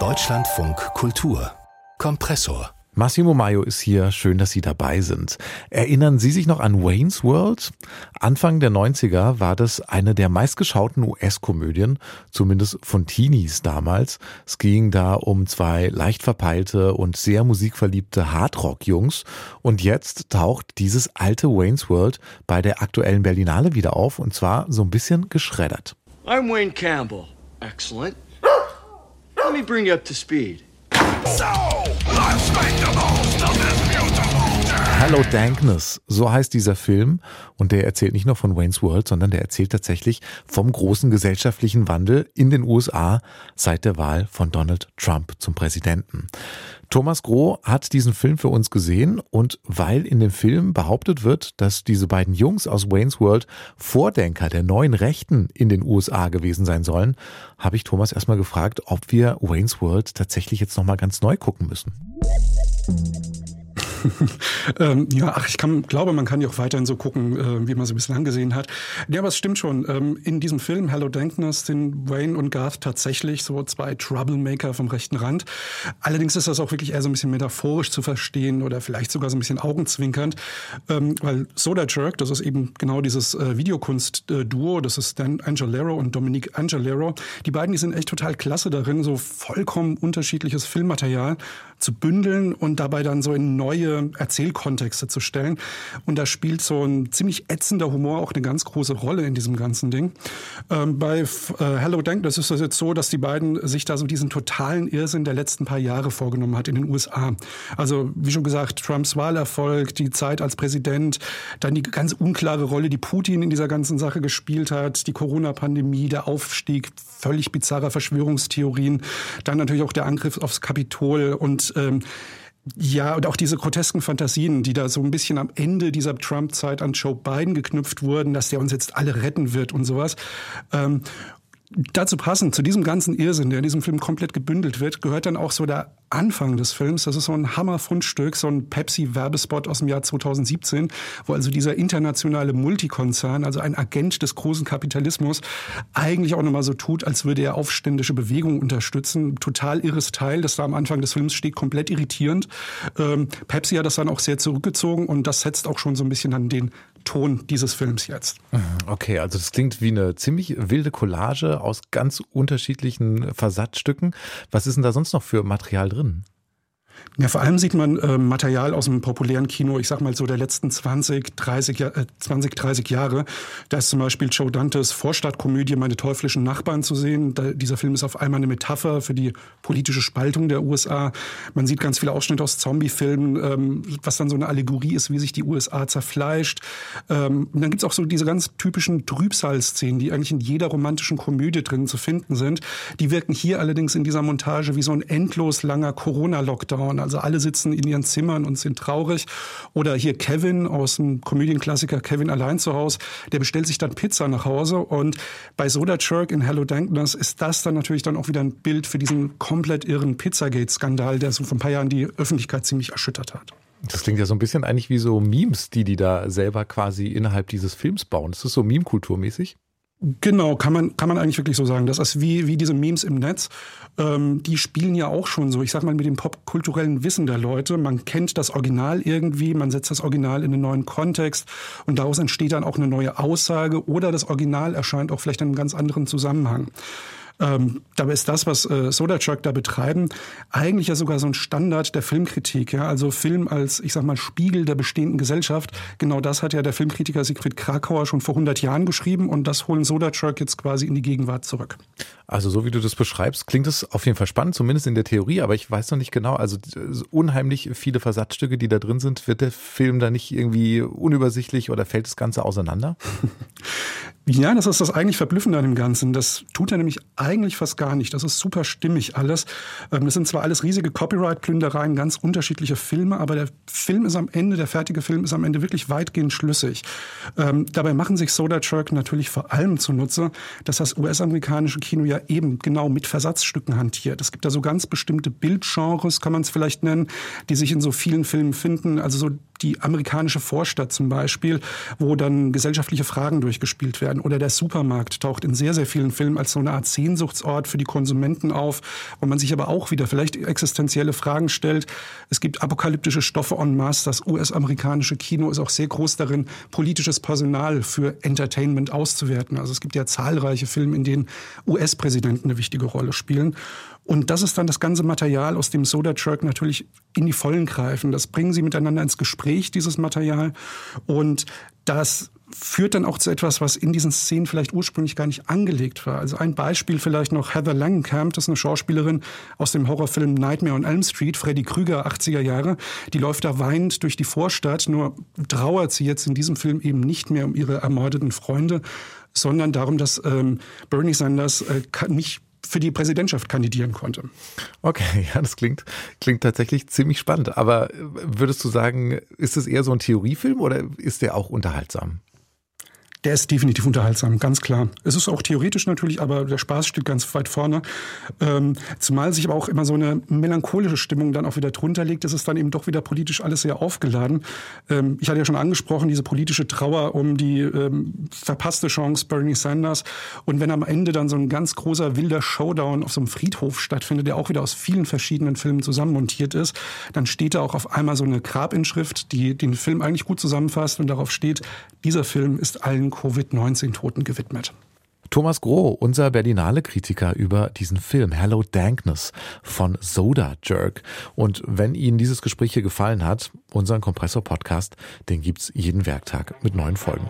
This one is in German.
Deutschlandfunk Kultur Kompressor Massimo Maio ist hier. Schön, dass Sie dabei sind. Erinnern Sie sich noch an Wayne's World? Anfang der 90er war das eine der meistgeschauten US-Komödien, zumindest von Teenies damals. Es ging da um zwei leicht verpeilte und sehr musikverliebte Hardrock-Jungs. Und jetzt taucht dieses alte Wayne's World bei der aktuellen Berlinale wieder auf und zwar so ein bisschen geschreddert. I'm Wayne Campbell. Excellent. Let me bring you up to speed. So, let's make the most of this beautiful day. Hello Dankness, so heißt dieser Film und der erzählt nicht nur von Wayne's World, sondern der erzählt tatsächlich vom großen gesellschaftlichen Wandel in den USA seit der Wahl von Donald Trump zum Präsidenten. Thomas Groh hat diesen Film für uns gesehen und weil in dem Film behauptet wird, dass diese beiden Jungs aus Wayne's World Vordenker der neuen Rechten in den USA gewesen sein sollen, habe ich Thomas erstmal gefragt, ob wir Wayne's World tatsächlich jetzt nochmal ganz neu gucken müssen. ähm, ja, ach, ich kann, glaube, man kann ja auch weiterhin so gucken, äh, wie man sie bislang gesehen hat. Ja, aber es stimmt schon. Ähm, in diesem Film Hello Dankness sind Wayne und Garth tatsächlich so zwei Troublemaker vom rechten Rand. Allerdings ist das auch wirklich eher so ein bisschen metaphorisch zu verstehen oder vielleicht sogar so ein bisschen augenzwinkernd, ähm, weil Soda Jerk, das ist eben genau dieses äh, Videokunst-Duo, das ist Dan Angelero und Dominique Angelero. Die beiden, die sind echt total klasse darin, so vollkommen unterschiedliches Filmmaterial zu bündeln und dabei dann so in neue Erzählkontexte zu stellen. Und da spielt so ein ziemlich ätzender Humor auch eine ganz große Rolle in diesem ganzen Ding. Ähm, bei äh, Hello Dank, das ist das jetzt so, dass die beiden sich da so diesen totalen Irrsinn der letzten paar Jahre vorgenommen hat in den USA. Also wie schon gesagt, Trumps Wahlerfolg, die Zeit als Präsident, dann die ganz unklare Rolle, die Putin in dieser ganzen Sache gespielt hat, die Corona-Pandemie, der Aufstieg völlig bizarrer Verschwörungstheorien, dann natürlich auch der Angriff aufs Kapitol und ähm, ja, und auch diese grotesken Fantasien, die da so ein bisschen am Ende dieser Trump-Zeit an Joe Biden geknüpft wurden, dass der uns jetzt alle retten wird und sowas. Ähm, dazu passend, zu diesem ganzen Irrsinn, der in diesem Film komplett gebündelt wird, gehört dann auch so der Anfang des Films. Das ist so ein Hammerfundstück, so ein Pepsi-Werbespot aus dem Jahr 2017, wo also dieser internationale Multikonzern, also ein Agent des großen Kapitalismus, eigentlich auch nochmal so tut, als würde er aufständische Bewegungen unterstützen. Total irres Teil, das da am Anfang des Films steht, komplett irritierend. Ähm, Pepsi hat das dann auch sehr zurückgezogen und das setzt auch schon so ein bisschen an den Ton dieses Films jetzt. Okay, also das klingt wie eine ziemlich wilde Collage aus ganz unterschiedlichen Versatzstücken. Was ist denn da sonst noch für Material drin? Ja, vor allem sieht man äh, Material aus dem populären Kino, ich sag mal so der letzten 20, 30, äh, 20, 30 Jahre. Da ist zum Beispiel Joe Dantes Vorstadtkomödie Meine teuflischen Nachbarn zu sehen. Da, dieser Film ist auf einmal eine Metapher für die politische Spaltung der USA. Man sieht ganz viele Ausschnitte aus Zombie-Filmen, ähm, was dann so eine Allegorie ist, wie sich die USA zerfleischt. Ähm, und dann gibt's auch so diese ganz typischen Trübsal-Szenen, die eigentlich in jeder romantischen Komödie drin zu finden sind. Die wirken hier allerdings in dieser Montage wie so ein endlos langer Corona-Lockdown Frauen. Also alle sitzen in ihren Zimmern und sind traurig. Oder hier Kevin aus dem Komödienklassiker Kevin allein zu Hause, der bestellt sich dann Pizza nach Hause. Und bei Soda Jerk in Hello Dankness ist das dann natürlich dann auch wieder ein Bild für diesen komplett irren Pizzagate-Skandal, der so vor ein paar Jahren die Öffentlichkeit ziemlich erschüttert hat. Das klingt ja so ein bisschen eigentlich wie so Memes, die die da selber quasi innerhalb dieses Films bauen. Ist das so Meme-Kulturmäßig? Genau, kann man, kann man eigentlich wirklich so sagen. Das ist wie, wie diese Memes im Netz. Ähm, die spielen ja auch schon so, ich sag mal, mit dem popkulturellen Wissen der Leute. Man kennt das Original irgendwie, man setzt das Original in einen neuen Kontext und daraus entsteht dann auch eine neue Aussage oder das Original erscheint auch vielleicht in einem ganz anderen Zusammenhang. Ähm, dabei ist das, was äh, Truck da betreiben, eigentlich ja sogar so ein Standard der Filmkritik. Ja? Also Film als, ich sag mal, Spiegel der bestehenden Gesellschaft. Genau das hat ja der Filmkritiker Siegfried Krakauer schon vor 100 Jahren geschrieben und das holen Truck jetzt quasi in die Gegenwart zurück. Also so wie du das beschreibst, klingt es auf jeden Fall spannend, zumindest in der Theorie, aber ich weiß noch nicht genau. Also unheimlich viele Versatzstücke, die da drin sind. Wird der Film da nicht irgendwie unübersichtlich oder fällt das Ganze auseinander? Ja, das ist das eigentlich Verblüffende an dem Ganzen. Das tut er nämlich eigentlich fast gar nicht. Das ist super stimmig alles. Ähm, das sind zwar alles riesige Copyright-Plündereien, ganz unterschiedliche Filme, aber der Film ist am Ende, der fertige Film ist am Ende wirklich weitgehend schlüssig. Ähm, dabei machen sich Soda Jerk natürlich vor allem zunutze, dass das US-amerikanische Kino ja eben genau mit Versatzstücken hantiert. Es gibt da so ganz bestimmte Bildgenres, kann man es vielleicht nennen, die sich in so vielen Filmen finden. Also so die amerikanische Vorstadt zum Beispiel, wo dann gesellschaftliche Fragen durchgespielt werden. Oder der Supermarkt taucht in sehr, sehr vielen Filmen als so eine Art Sehnsuchtsort für die Konsumenten auf, wo man sich aber auch wieder vielleicht existenzielle Fragen stellt. Es gibt apokalyptische Stoffe en masse. Das US-amerikanische Kino ist auch sehr groß darin, politisches Personal für Entertainment auszuwerten. Also es gibt ja zahlreiche Filme, in denen US-Präsidenten eine wichtige Rolle spielen. Und das ist dann das ganze Material, aus dem Soda Jerk natürlich in die Vollen greifen. Das bringen sie miteinander ins Gespräch, dieses Material. Und das führt dann auch zu etwas, was in diesen Szenen vielleicht ursprünglich gar nicht angelegt war. Also ein Beispiel vielleicht noch Heather Langenkamp, das ist eine Schauspielerin aus dem Horrorfilm Nightmare on Elm Street, Freddy Krüger, 80er Jahre. Die läuft da weinend durch die Vorstadt, nur trauert sie jetzt in diesem Film eben nicht mehr um ihre ermordeten Freunde, sondern darum, dass ähm, Bernie Sanders äh, nicht für die Präsidentschaft kandidieren konnte. Okay, ja, das klingt, klingt tatsächlich ziemlich spannend. Aber würdest du sagen, ist es eher so ein Theoriefilm oder ist der auch unterhaltsam? Der ist definitiv unterhaltsam, ganz klar. Es ist auch theoretisch natürlich, aber der Spaß steht ganz weit vorne. Ähm, zumal sich aber auch immer so eine melancholische Stimmung dann auch wieder drunter legt. Ist dann eben doch wieder politisch alles sehr aufgeladen. Ähm, ich hatte ja schon angesprochen, diese politische Trauer um die ähm, verpasste Chance Bernie Sanders. Und wenn am Ende dann so ein ganz großer wilder Showdown auf so einem Friedhof stattfindet, der auch wieder aus vielen verschiedenen Filmen zusammenmontiert ist, dann steht da auch auf einmal so eine Grabinschrift, die den Film eigentlich gut zusammenfasst und darauf steht, dieser Film ist allen Covid-19-Toten gewidmet. Thomas Groh, unser Berlinale-Kritiker über diesen Film Hello Dankness von Soda Jerk. Und wenn Ihnen dieses Gespräch hier gefallen hat, unseren Kompressor-Podcast, den gibt's jeden Werktag mit neuen Folgen.